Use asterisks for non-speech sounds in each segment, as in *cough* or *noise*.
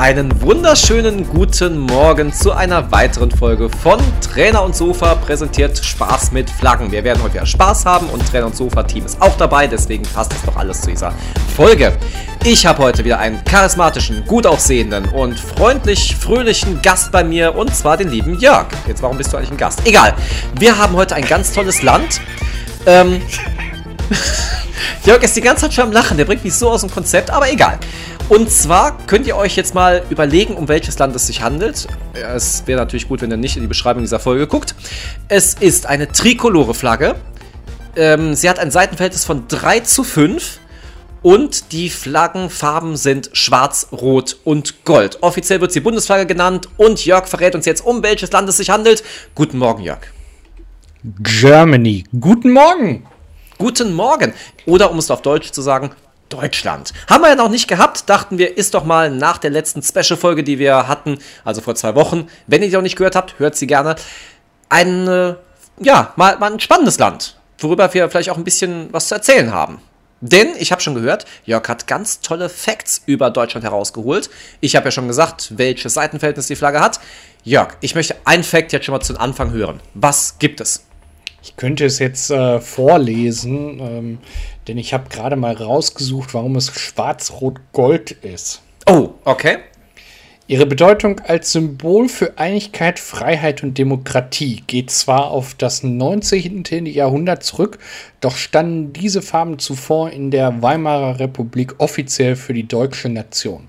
Einen wunderschönen guten Morgen zu einer weiteren Folge von Trainer und Sofa präsentiert Spaß mit Flaggen. Wir werden heute wieder Spaß haben und Trainer und Sofa Team ist auch dabei, deswegen passt das doch alles zu dieser Folge. Ich habe heute wieder einen charismatischen, gut aussehenden und freundlich fröhlichen Gast bei mir und zwar den lieben Jörg. Jetzt warum bist du eigentlich ein Gast? Egal. Wir haben heute ein ganz tolles Land. Ähm, *laughs* Jörg ist die ganze Zeit schon am Lachen, der bringt mich so aus dem Konzept, aber egal. Und zwar könnt ihr euch jetzt mal überlegen, um welches Land es sich handelt. Es wäre natürlich gut, wenn ihr nicht in die Beschreibung dieser Folge guckt. Es ist eine trikolore Flagge. Ähm, sie hat ein Seitenverhältnis von 3 zu 5. Und die Flaggenfarben sind schwarz, rot und gold. Offiziell wird sie Bundesflagge genannt. Und Jörg verrät uns jetzt, um welches Land es sich handelt. Guten Morgen, Jörg. Germany. Guten Morgen. Guten Morgen. Oder um es auf Deutsch zu sagen, Deutschland. Haben wir ja noch nicht gehabt, dachten wir, ist doch mal nach der letzten Special-Folge, die wir hatten, also vor zwei Wochen. Wenn ihr die noch nicht gehört habt, hört sie gerne. Ein, äh, ja, mal, mal ein spannendes Land, worüber wir vielleicht auch ein bisschen was zu erzählen haben. Denn ich habe schon gehört, Jörg hat ganz tolle Facts über Deutschland herausgeholt. Ich habe ja schon gesagt, welches Seitenverhältnis die Flagge hat. Jörg, ich möchte ein Fact jetzt schon mal zum Anfang hören. Was gibt es? Ich könnte es jetzt äh, vorlesen, ähm, denn ich habe gerade mal rausgesucht, warum es schwarz-rot-gold ist. Oh, okay. Ihre Bedeutung als Symbol für Einigkeit, Freiheit und Demokratie geht zwar auf das 19. Jahrhundert zurück, doch standen diese Farben zuvor in der Weimarer Republik offiziell für die deutsche Nation.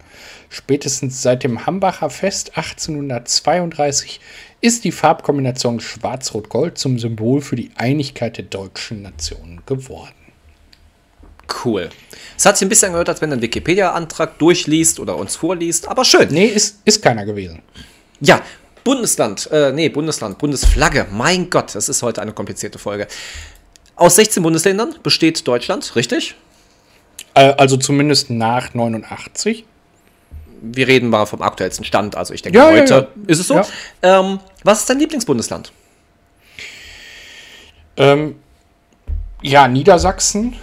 Spätestens seit dem Hambacher Fest 1832 ist die Farbkombination Schwarz-Rot-Gold zum Symbol für die Einigkeit der deutschen Nation geworden. Cool. Es hat sich ein bisschen angehört, als wenn du einen Wikipedia-Antrag durchliest oder uns vorliest, aber schön. Nee, ist, ist keiner gewesen. Ja, Bundesland, äh, nee, Bundesland, Bundesflagge. Mein Gott, das ist heute eine komplizierte Folge. Aus 16 Bundesländern besteht Deutschland, richtig? Äh, also zumindest nach 89 wir reden mal vom aktuellsten Stand. Also ich denke, ja, heute ja, ja. ist es so. Ähm, was ist dein Lieblingsbundesland? Ähm, ja, Niedersachsen.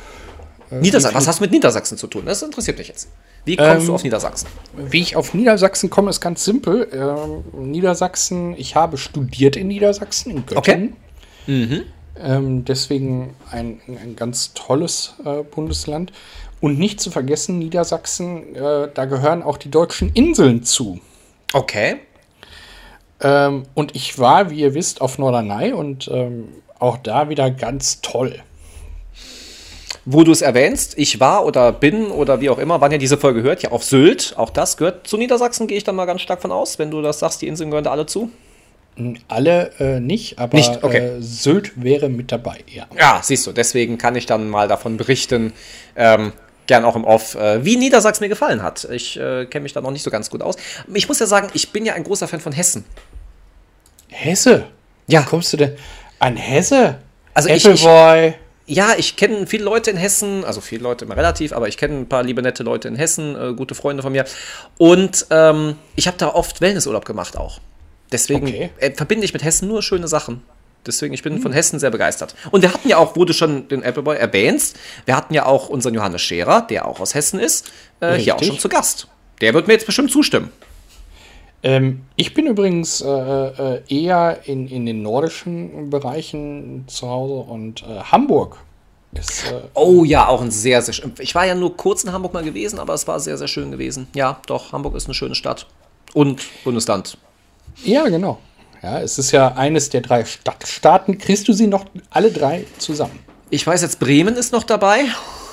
Äh, Niedersachsen. Was hast du mit Niedersachsen zu tun? Das interessiert mich jetzt. Wie kommst ähm, du auf Niedersachsen? Wie ich auf Niedersachsen komme, ist ganz simpel. Ähm, Niedersachsen, ich habe studiert in Niedersachsen, in Göttingen. Okay. Mhm. Ähm, deswegen ein, ein ganz tolles äh, Bundesland. Und nicht zu vergessen, Niedersachsen, äh, da gehören auch die deutschen Inseln zu. Okay. Ähm, und ich war, wie ihr wisst, auf Norderney und ähm, auch da wieder ganz toll. Wo du es erwähnst, ich war oder bin oder wie auch immer, wann ihr diese Folge hört, ja auf Sylt. Auch das gehört zu Niedersachsen, gehe ich dann mal ganz stark von aus, wenn du das sagst, die Inseln gehören da alle zu. Alle äh, nicht, aber nicht? Okay. Äh, Sylt wäre mit dabei, ja. Ja, siehst du, deswegen kann ich dann mal davon berichten, ähm, gern auch im Off, äh, wie Niedersachsen mir gefallen hat. Ich äh, kenne mich da noch nicht so ganz gut aus. Ich muss ja sagen, ich bin ja ein großer Fan von Hessen. Hesse? Ja. Wo kommst du denn an Hesse? Also Appleboy. Ich, ich, ja, ich kenne viele Leute in Hessen, also viele Leute immer relativ, aber ich kenne ein paar liebe nette Leute in Hessen, äh, gute Freunde von mir. Und ähm, ich habe da oft Wellnessurlaub gemacht auch. Deswegen okay. Äh, verbinde ich mit Hessen nur schöne Sachen. Deswegen, ich bin hm. von Hessen sehr begeistert. Und wir hatten ja auch, wo du schon den Appleboy erwähnst, wir hatten ja auch unseren Johannes Scherer, der auch aus Hessen ist, äh, hier auch schon zu Gast. Der wird mir jetzt bestimmt zustimmen. Ähm, ich bin übrigens äh, äh, eher in, in den nordischen Bereichen zu Hause und äh, Hamburg ist. Äh, oh ja, auch ein sehr, sehr schön. Ich war ja nur kurz in Hamburg mal gewesen, aber es war sehr, sehr schön gewesen. Ja, doch, Hamburg ist eine schöne Stadt. Und Bundesland. Ja, genau. Ja, es ist ja eines der drei Stadtstaaten. Kriegst du sie noch alle drei zusammen? Ich weiß jetzt, Bremen ist noch dabei.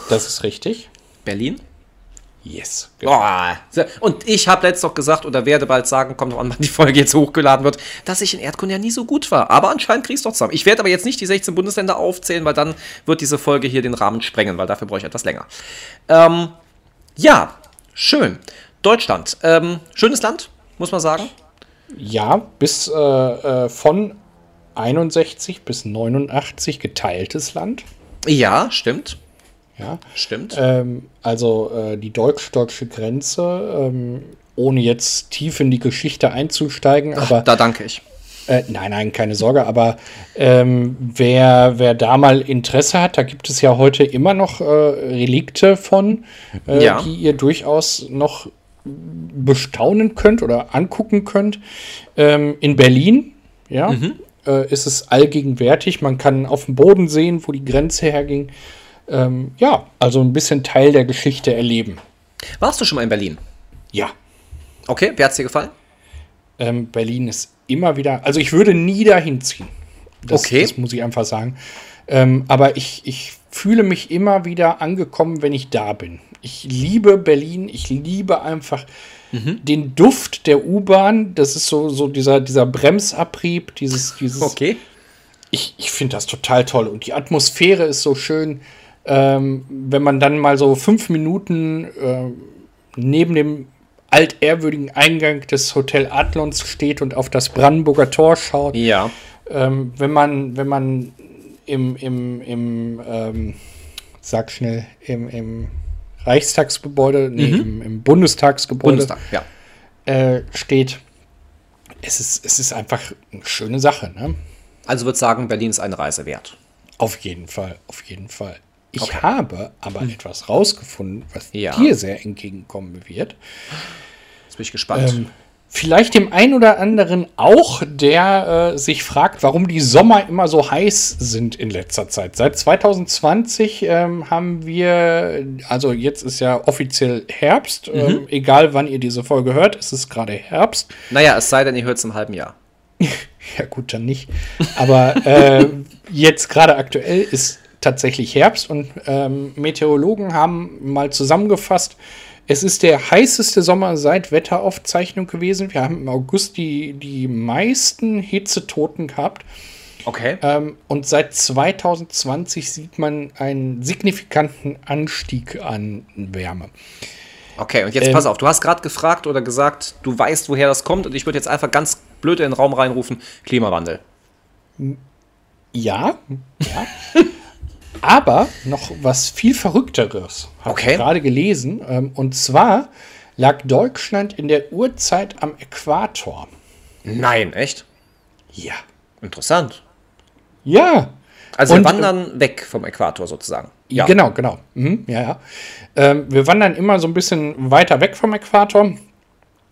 Das ist richtig. Berlin? Yes. Genau. Oh, und ich habe letztens noch gesagt oder werde bald sagen, kommt noch an, wann die Folge jetzt hochgeladen wird, dass ich in Erdkunde ja nie so gut war. Aber anscheinend kriegst du doch zusammen. Ich werde aber jetzt nicht die 16 Bundesländer aufzählen, weil dann wird diese Folge hier den Rahmen sprengen, weil dafür brauche ich etwas länger. Ähm, ja, schön. Deutschland. Ähm, schönes Land, muss man sagen. Ja, bis äh, äh, von 61 bis 89 geteiltes Land. Ja, stimmt. Ja, stimmt. Ähm, also äh, die deutsch-deutsche Grenze, ähm, ohne jetzt tief in die Geschichte einzusteigen, Ach, aber. Da danke ich. Äh, nein, nein, keine Sorge, aber ähm, wer, wer da mal Interesse hat, da gibt es ja heute immer noch äh, Relikte von, äh, ja. die ihr durchaus noch bestaunen könnt oder angucken könnt. Ähm, in Berlin, ja, mhm. äh, ist es allgegenwärtig. Man kann auf dem Boden sehen, wo die Grenze herging. Ähm, ja, also ein bisschen Teil der Geschichte erleben. Warst du schon mal in Berlin? Ja. Okay, wer hat es dir gefallen? Ähm, Berlin ist immer wieder, also ich würde nie dahin ziehen. Das, okay. Das muss ich einfach sagen. Ähm, aber ich, ich fühle mich immer wieder angekommen, wenn ich da bin. Ich liebe Berlin, ich liebe einfach mhm. den Duft der U-Bahn. Das ist so, so dieser, dieser Bremsabrieb, dieses, dieses. Okay. Ich, ich finde das total toll. Und die Atmosphäre ist so schön. Ähm, wenn man dann mal so fünf Minuten äh, neben dem altehrwürdigen Eingang des Hotel Adlons steht und auf das Brandenburger Tor schaut. Ja. Ähm, wenn man, wenn man im, im, im ähm, sag schnell, im, im Reichstagsgebäude, nee, mhm. im, im, Bundestagsgebäude Bundestag, ja. äh, steht. Es ist, es ist einfach eine schöne Sache, ne? Also würde sagen, Berlin ist eine Reise wert. Auf jeden Fall, auf jeden Fall. Ich okay. habe aber hm. etwas rausgefunden, was ja. dir sehr entgegenkommen wird. Jetzt bin ich gespannt. Ähm, vielleicht dem einen oder anderen auch, der äh, sich fragt, warum die Sommer immer so heiß sind in letzter Zeit. Seit 2020 ähm, haben wir, also jetzt ist ja offiziell Herbst, mhm. ähm, egal wann ihr diese Folge hört, es ist gerade Herbst. Naja, es sei denn, ihr hört es im halben Jahr. *laughs* ja, gut, dann nicht. Aber äh, *laughs* jetzt gerade aktuell ist tatsächlich Herbst und ähm, Meteorologen haben mal zusammengefasst, es ist der heißeste Sommer seit Wetteraufzeichnung gewesen. Wir haben im August die, die meisten Hitzetoten gehabt. Okay. Ähm, und seit 2020 sieht man einen signifikanten Anstieg an Wärme. Okay, und jetzt ähm, pass auf, du hast gerade gefragt oder gesagt, du weißt, woher das kommt, und ich würde jetzt einfach ganz blöd in den Raum reinrufen: Klimawandel. Ja, ja. *laughs* Aber noch was viel Verrückteres habe okay. ich gerade gelesen. Ähm, und zwar lag Deutschland in der Urzeit am Äquator. Nein, echt? Ja. Interessant. Ja. Also und, wir wandern weg vom Äquator sozusagen. Ja. Genau, genau. Mhm, ja, ja. Ähm, wir wandern immer so ein bisschen weiter weg vom Äquator.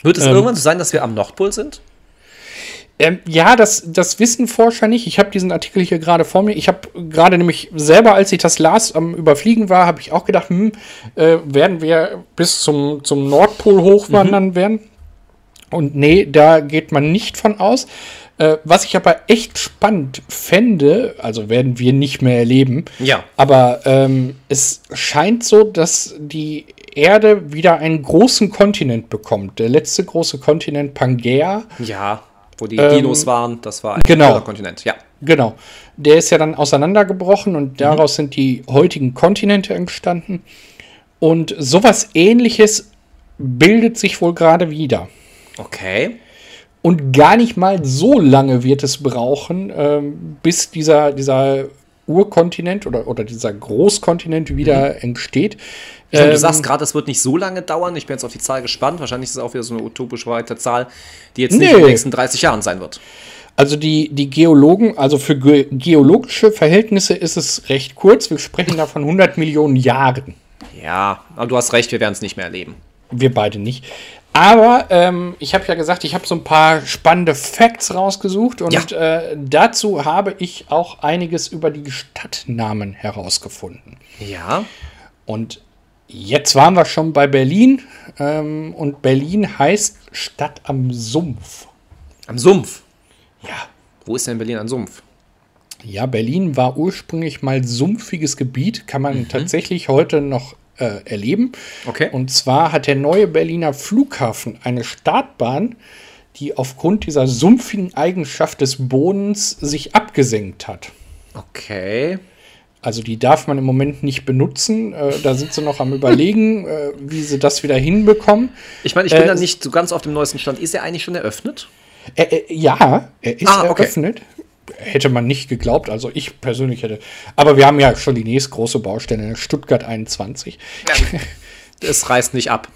Wird es ähm, irgendwann so sein, dass wir am Nordpol sind? Ähm, ja, das, das wissen Forscher nicht. Ich habe diesen Artikel hier gerade vor mir. Ich habe gerade nämlich selber, als ich das las, am Überfliegen war, habe ich auch gedacht, hm, äh, werden wir bis zum, zum Nordpol hochwandern mhm. werden? Und nee, da geht man nicht von aus. Äh, was ich aber echt spannend fände, also werden wir nicht mehr erleben, ja. aber ähm, es scheint so, dass die Erde wieder einen großen Kontinent bekommt. Der letzte große Kontinent Pangea. Ja wo die ähm, Dinos waren. Das war ein genau, Kontinent, ja. Genau. Der ist ja dann auseinandergebrochen und daraus mhm. sind die heutigen Kontinente entstanden. Und sowas ähnliches bildet sich wohl gerade wieder. Okay. Und gar nicht mal so lange wird es brauchen, ähm, bis dieser, dieser Urkontinent oder, oder dieser Großkontinent wieder mhm. entsteht. Meine, du sagst ähm, gerade, es wird nicht so lange dauern. Ich bin jetzt auf die Zahl gespannt. Wahrscheinlich ist es auch wieder so eine utopisch weite Zahl, die jetzt nicht nee. in den nächsten 30 Jahren sein wird. Also die, die Geologen, also für ge geologische Verhältnisse ist es recht kurz. Wir sprechen da von 100 Millionen Jahren. Ja, aber du hast recht, wir werden es nicht mehr erleben. Wir beide nicht. Aber ähm, ich habe ja gesagt, ich habe so ein paar spannende Facts rausgesucht und ja. äh, dazu habe ich auch einiges über die Stadtnamen herausgefunden. Ja. Und Jetzt waren wir schon bei Berlin ähm, und Berlin heißt Stadt am Sumpf. Am Sumpf? Ja. Wo ist denn Berlin ein Sumpf? Ja, Berlin war ursprünglich mal sumpfiges Gebiet, kann man mhm. tatsächlich heute noch äh, erleben. Okay. Und zwar hat der neue Berliner Flughafen eine Startbahn, die aufgrund dieser sumpfigen Eigenschaft des Bodens sich abgesenkt hat. Okay. Also die darf man im Moment nicht benutzen. Äh, da sind sie noch am *laughs* überlegen, äh, wie sie das wieder hinbekommen. Ich meine, ich bin äh, da nicht so ganz auf dem neuesten Stand. Ist er eigentlich schon eröffnet? ja, er ist ah, okay. eröffnet. Hätte man nicht geglaubt, also ich persönlich hätte. Aber wir haben ja schon die nächste große Baustelle, Stuttgart 21. Ja, *laughs* es reißt nicht ab.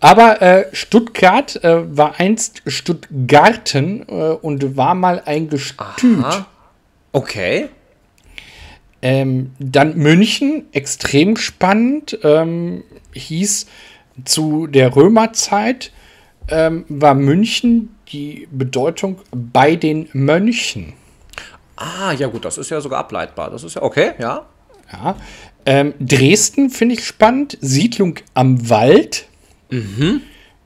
Aber äh, Stuttgart äh, war einst Stuttgarten äh, und war mal ein Gestüt. Aha. Okay. Ähm, dann München, extrem spannend, ähm, hieß zu der Römerzeit ähm, war München die Bedeutung bei den Mönchen. Ah, ja gut, das ist ja sogar ableitbar. Das ist ja okay, ja. Ja. Ähm, Dresden finde ich spannend. Siedlung am Wald.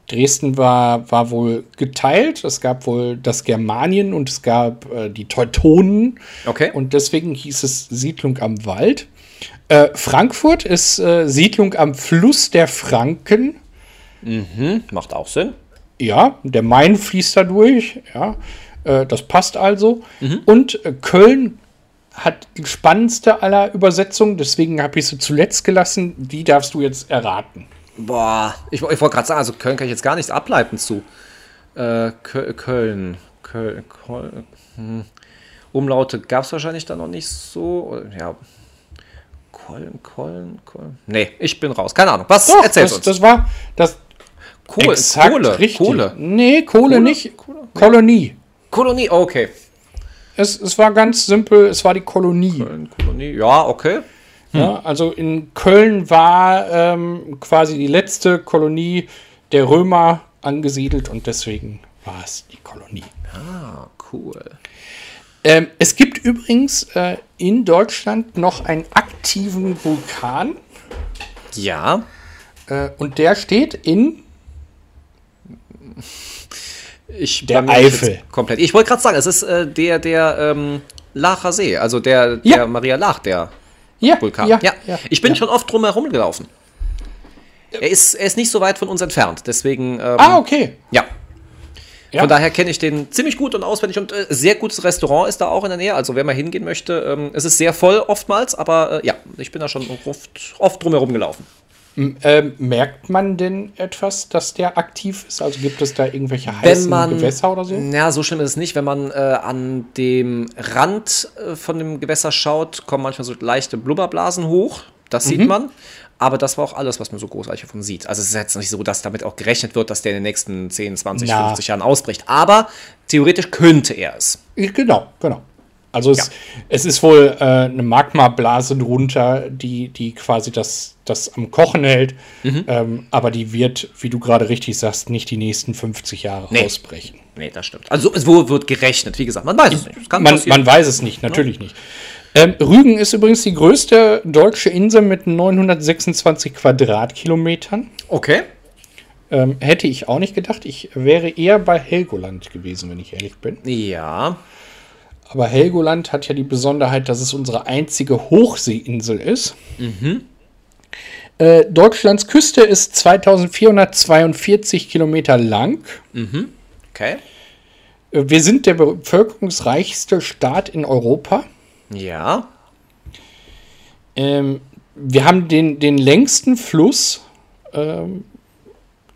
Dresden war, war wohl geteilt. Es gab wohl das Germanien und es gab äh, die Teutonen. Okay. Und deswegen hieß es Siedlung am Wald. Äh, Frankfurt ist äh, Siedlung am Fluss der Franken. Macht auch Sinn. Ja, der Main fließt da durch. Ja, äh, das passt also. Und äh, Köln hat die spannendste aller Übersetzungen. Deswegen habe ich sie zuletzt gelassen. Die darfst du jetzt erraten. Boah, ich, ich wollte gerade sagen, also Köln kann ich jetzt gar nichts ableiten zu. Äh, Kö- Köln. Köln. Köln hm. Umlaute gab es wahrscheinlich da noch nicht so. Ja. Köln, Köln, Köln. Nee, ich bin raus. Keine Ahnung. Was Doch, erzählst das, uns? das war das Kohle, exakt Kohle, richtig. Kohle. Nee, Kohle, Kohle? nicht. Kohle? Kolonie. Kolonie, okay. Es, es war ganz simpel, es war die Kolonie. Köln, Kolonie, ja, okay. Ja, also in Köln war ähm, quasi die letzte Kolonie der Römer angesiedelt und deswegen war es die Kolonie. Ah, cool. Ähm, es gibt übrigens äh, in Deutschland noch einen aktiven Vulkan Ja, äh, und der steht in ich Der Eifel. Komplett. Ich wollte gerade sagen, es ist äh, der, der ähm, Lacher See, also der, Ja. der Maria Lach, der ja, Vulkan. Ja, Ja, ja, ich bin ja. schon oft drum herum gelaufen. Er ist, er ist nicht so weit von uns entfernt, deswegen. Ähm, Ah, okay. Ja. Ja. Von daher kenne ich den ziemlich gut und auswendig und äh, sehr gutes Restaurant ist da auch in der Nähe. Also wer mal hingehen möchte, ähm, es ist sehr voll oftmals, aber äh, ja, ich bin da schon oft, oft drum herum gelaufen. Ähm, merkt man denn etwas, dass der aktiv ist? Also gibt es da irgendwelche Wenn heißen man, Gewässer oder so? Ja, so schlimm ist es nicht. Wenn man äh, an dem Rand äh, von dem Gewässer schaut, kommen manchmal so leichte Blubberblasen hoch. Das Mhm. sieht man. Aber das war auch alles, was man so großartig davon sieht. Also es ist jetzt nicht so, dass damit auch gerechnet wird, dass der in den nächsten 10, 20, Na. 50 Jahren ausbricht. Aber theoretisch könnte er es. Genau, genau. Also es, Ja. es ist wohl äh, eine Magmablase drunter, die, die quasi das, das am Kochen hält. Mhm. Ähm, aber die wird, wie du gerade richtig sagst, nicht die nächsten 50 Jahre Nee. ausbrechen. Nee, das stimmt. Also es wo wird gerechnet, wie gesagt. Man weiß es nicht. Man, man weiß es nicht, natürlich nicht. Ähm, Rügen ist übrigens die größte deutsche Insel mit 926 Quadratkilometern. okay. Ähm, hätte ich auch nicht gedacht. Ich wäre eher bei Helgoland gewesen, wenn ich ehrlich bin. Ja. Aber Helgoland hat ja die Besonderheit, dass es unsere einzige Hochseeinsel ist. Äh, Deutschlands Küste ist 2442 Kilometer lang. Okay. Äh, Wir sind der bevölkerungsreichste Staat in Europa. Ja. Ähm, wir haben den, den längsten Fluss, ähm,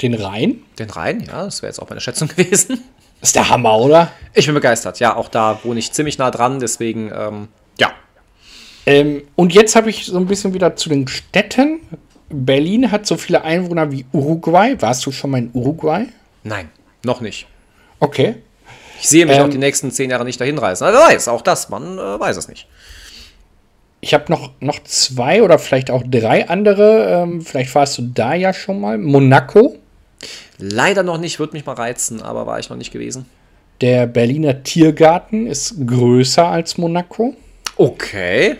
den Rhein. Den Rhein, ja, das wäre jetzt auch meine Schätzung *laughs* gewesen. Ist der Hammer, oder? Ich bin begeistert. Ja, auch da wohne ich ziemlich nah dran, deswegen, ähm, ja. Ähm, und jetzt habe ich so ein bisschen wieder zu den Städten. Berlin hat so viele Einwohner wie Uruguay. Warst du schon mal in Uruguay? Nein, noch nicht. Okay. Ich sehe mich Ähm, auch die nächsten zehn Jahre nicht dahin reisen. Also, wer weiß, auch das, man äh, weiß es nicht. Ich habe noch, noch zwei oder vielleicht auch drei andere. Ähm, vielleicht warst du da ja schon mal. Monaco. Leider noch nicht, würde mich mal reizen, aber war ich noch nicht gewesen. Der Berliner Tiergarten ist größer als Monaco. Okay.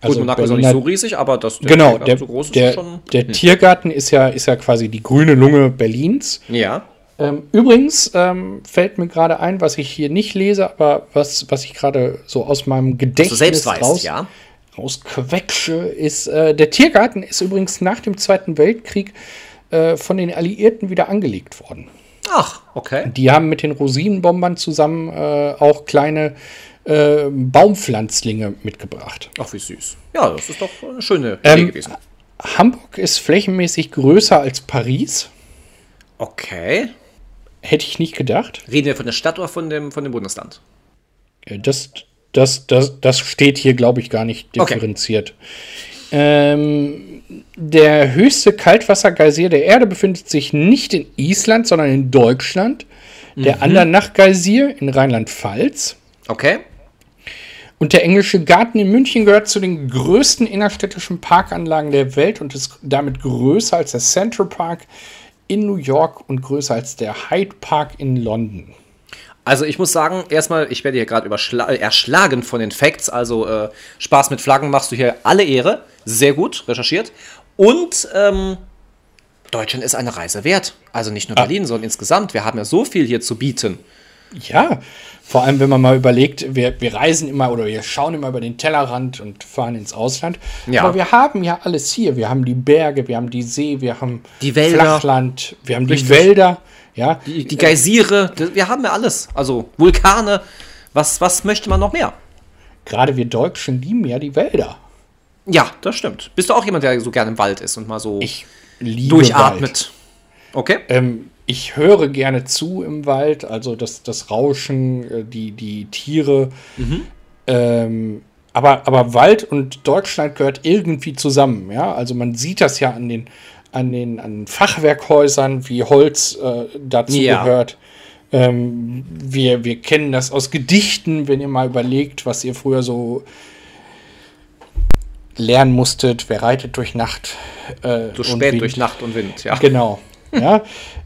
Also Gut, Monaco ist auch nicht Berliner- so riesig, aber das der Genau, Tiergarten der, so groß ist der, schon. der Tiergarten ist ja, ist ja quasi die grüne Lunge Berlins. Ja. Ähm, übrigens ähm, fällt mir gerade ein, was ich hier nicht lese, aber was, was ich gerade so aus meinem Gedächtnis selbst weißt, raus, ja. rausquetsche, ist, äh, der Tiergarten ist übrigens nach dem Zweiten Weltkrieg äh, von den Alliierten wieder angelegt worden. Ach, okay. Die haben mit den Rosinenbombern zusammen äh, auch kleine äh, Baumpflanzlinge mitgebracht. Ach, wie süß. Ja, das ist doch eine schöne Ähm, Idee gewesen. Hamburg ist flächenmäßig größer als Paris. Okay. Hätte ich nicht gedacht. Reden wir von der Stadt oder von dem, von dem Bundesland? Äh, Das, das, das, das steht hier, glaube ich, gar nicht Okay. differenziert. Ähm, der höchste Kaltwassergeysir der Erde befindet sich nicht in Island, sondern in Deutschland. Der Andernach-Geysir in Rheinland-Pfalz. Okay. Und der Englische Garten in München gehört zu den größten innerstädtischen Parkanlagen der Welt und ist damit größer als der Central Park in New York und größer als der Hyde Park in London. Also ich muss sagen, erstmal, ich werde hier gerade erschlagen von den Facts. Also äh, Spaß mit Flaggen machst du hier alle Ehre. Sehr gut recherchiert. Und ähm, Deutschland ist eine Reise wert. Also nicht nur ah. Berlin, sondern insgesamt. Wir haben ja so viel hier zu bieten. Ja, vor allem, wenn man mal überlegt, wir, wir reisen immer oder wir schauen immer über den Tellerrand und fahren ins Ausland. Ja. Aber wir haben ja alles hier. Wir haben die Berge, wir haben die See, wir haben die Wälder. Flachland, wir haben Richtig. die Wälder. Ja. Die, die Geysire, wir haben ja alles. Also Vulkane. Was, was möchte man noch mehr? Gerade wir Deutschen lieben ja die Wälder. Ja, das stimmt. Bist du auch jemand, der so gerne im Wald ist und mal so ich liebe durchatmet? Wald. Okay. Ähm, ich höre gerne zu im Wald, also das, das Rauschen, äh, die, die Tiere. Mhm. Ähm, aber, aber Wald und Deutschland gehört irgendwie zusammen, ja. Also man sieht das ja an den, an den an Fachwerkhäusern, wie Holz äh, dazu ja. gehört. Ähm, wir, wir kennen das aus Gedichten, wenn ihr mal überlegt, was ihr früher so lernen musstet. Wer reitet durch Nacht? Äh, so spät Wind. durch Nacht und Wind, ja. Genau. *laughs* Ja,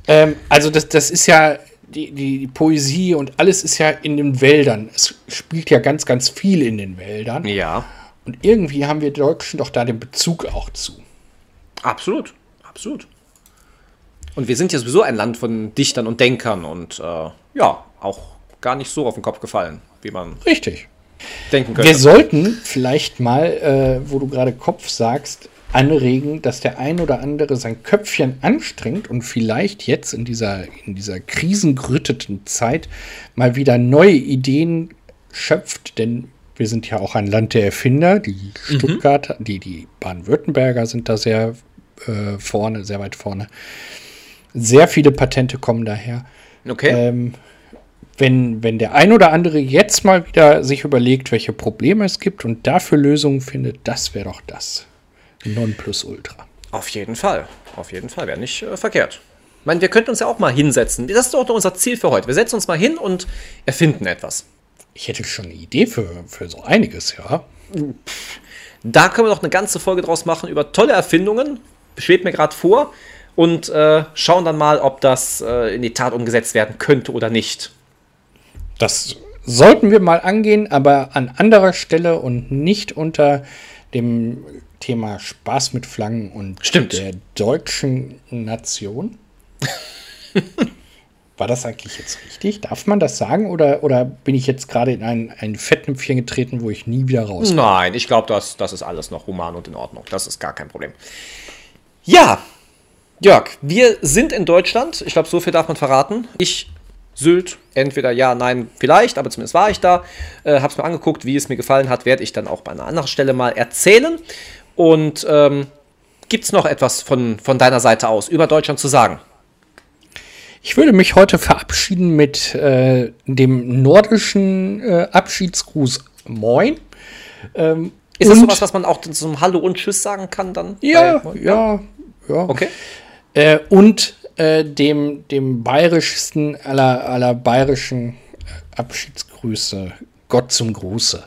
ähm, also das, das ist ja die, die, Poesie und alles ist ja in den Wäldern. Es spielt ja ganz, ganz viel in den Wäldern. Ja. Und irgendwie haben wir Deutschen doch da den Bezug auch zu. Absolut, absolut. Und wir sind ja sowieso ein Land von Dichtern und Denkern und äh, ja, auch gar nicht so auf den Kopf gefallen, wie man richtig denken könnte. Wir sollten vielleicht mal, äh, wo du gerade Kopf sagst, anregen, dass der ein oder andere sein Köpfchen anstrengt und vielleicht jetzt in dieser, in dieser krisengerütteten Zeit mal wieder neue Ideen schöpft, denn wir sind ja auch ein Land der Erfinder. Die mhm. Stuttgarter, mhm. die, die Baden-Württemberger sind da sehr äh, vorne, sehr weit vorne. Sehr viele Patente kommen daher. Okay. Ähm, wenn, wenn der ein oder andere jetzt mal wieder sich überlegt, welche Probleme es gibt und dafür Lösungen findet, das wäre doch das. Nonplusultra. Auf jeden Fall. Auf jeden Fall. Wäre nicht äh, verkehrt. Ich meine, wir könnten uns ja auch mal hinsetzen. Das ist doch unser Ziel für heute. Wir setzen uns mal hin und erfinden etwas. Ich hätte schon eine Idee für, für so einiges, ja. Da können wir doch eine ganze Folge draus machen über tolle Erfindungen. Schwebt mir gerade vor. Und äh, schauen dann mal, ob das äh, in die Tat umgesetzt werden könnte oder nicht. Das sollten wir mal angehen, aber an anderer Stelle und nicht unter dem Thema Spaß mit Flaggen und Stimmt. der deutschen Nation. *laughs* War das eigentlich jetzt richtig? Darf man das sagen oder, oder bin ich jetzt gerade in ein, ein Fettnäpfchen getreten, wo ich nie wieder raus Nein, ich glaube, das, das ist alles noch human und in Ordnung. Das ist gar kein Problem. Ja, Jörg, wir sind in Deutschland. Ich glaube, so viel darf man verraten. Ich Sylt. Entweder ja, nein, vielleicht, aber zumindest war ich da. Äh, habe es mir angeguckt, wie es mir gefallen hat, werde ich dann auch bei einer anderen Stelle mal erzählen. Und ähm, gibt es noch etwas von, von deiner Seite aus über Deutschland zu sagen? Ich würde mich heute verabschieden mit äh, dem nordischen äh, Abschiedsgruß Moin. Ähm, ist das sowas, was man auch zum Hallo und Tschüss sagen kann dann? Ja, ja, ja. Okay. Äh, und äh, dem, dem bayerischsten aller, aller bayerischen äh, Abschiedsgrüße. Gott zum Gruße.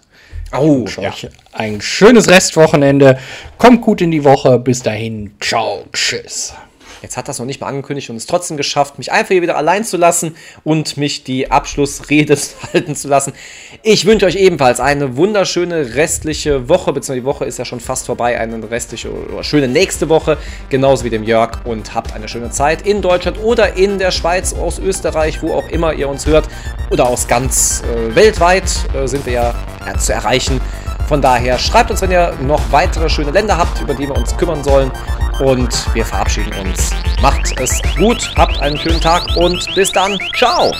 Oh, ja. Ein schönes Restwochenende. Kommt gut in die Woche. Bis dahin. Ciao. Tschüss. Jetzt hat das noch nicht mal angekündigt und es trotzdem geschafft, mich einfach hier wieder allein zu lassen und mich die Abschlussrede *laughs* halten zu lassen. Ich wünsche euch ebenfalls eine wunderschöne restliche Woche, beziehungsweise die Woche ist ja schon fast vorbei, eine restliche oder schöne nächste Woche, genauso wie dem Jörg und habt eine schöne Zeit in Deutschland oder in der Schweiz, aus Österreich, wo auch immer ihr uns hört oder aus ganz äh, weltweit äh, sind wir ja, ja zu erreichen. Von daher schreibt uns, wenn ihr noch weitere schöne Länder habt, über die wir uns kümmern sollen. Und wir verabschieden uns. Macht es gut, habt einen schönen Tag und bis dann. Ciao!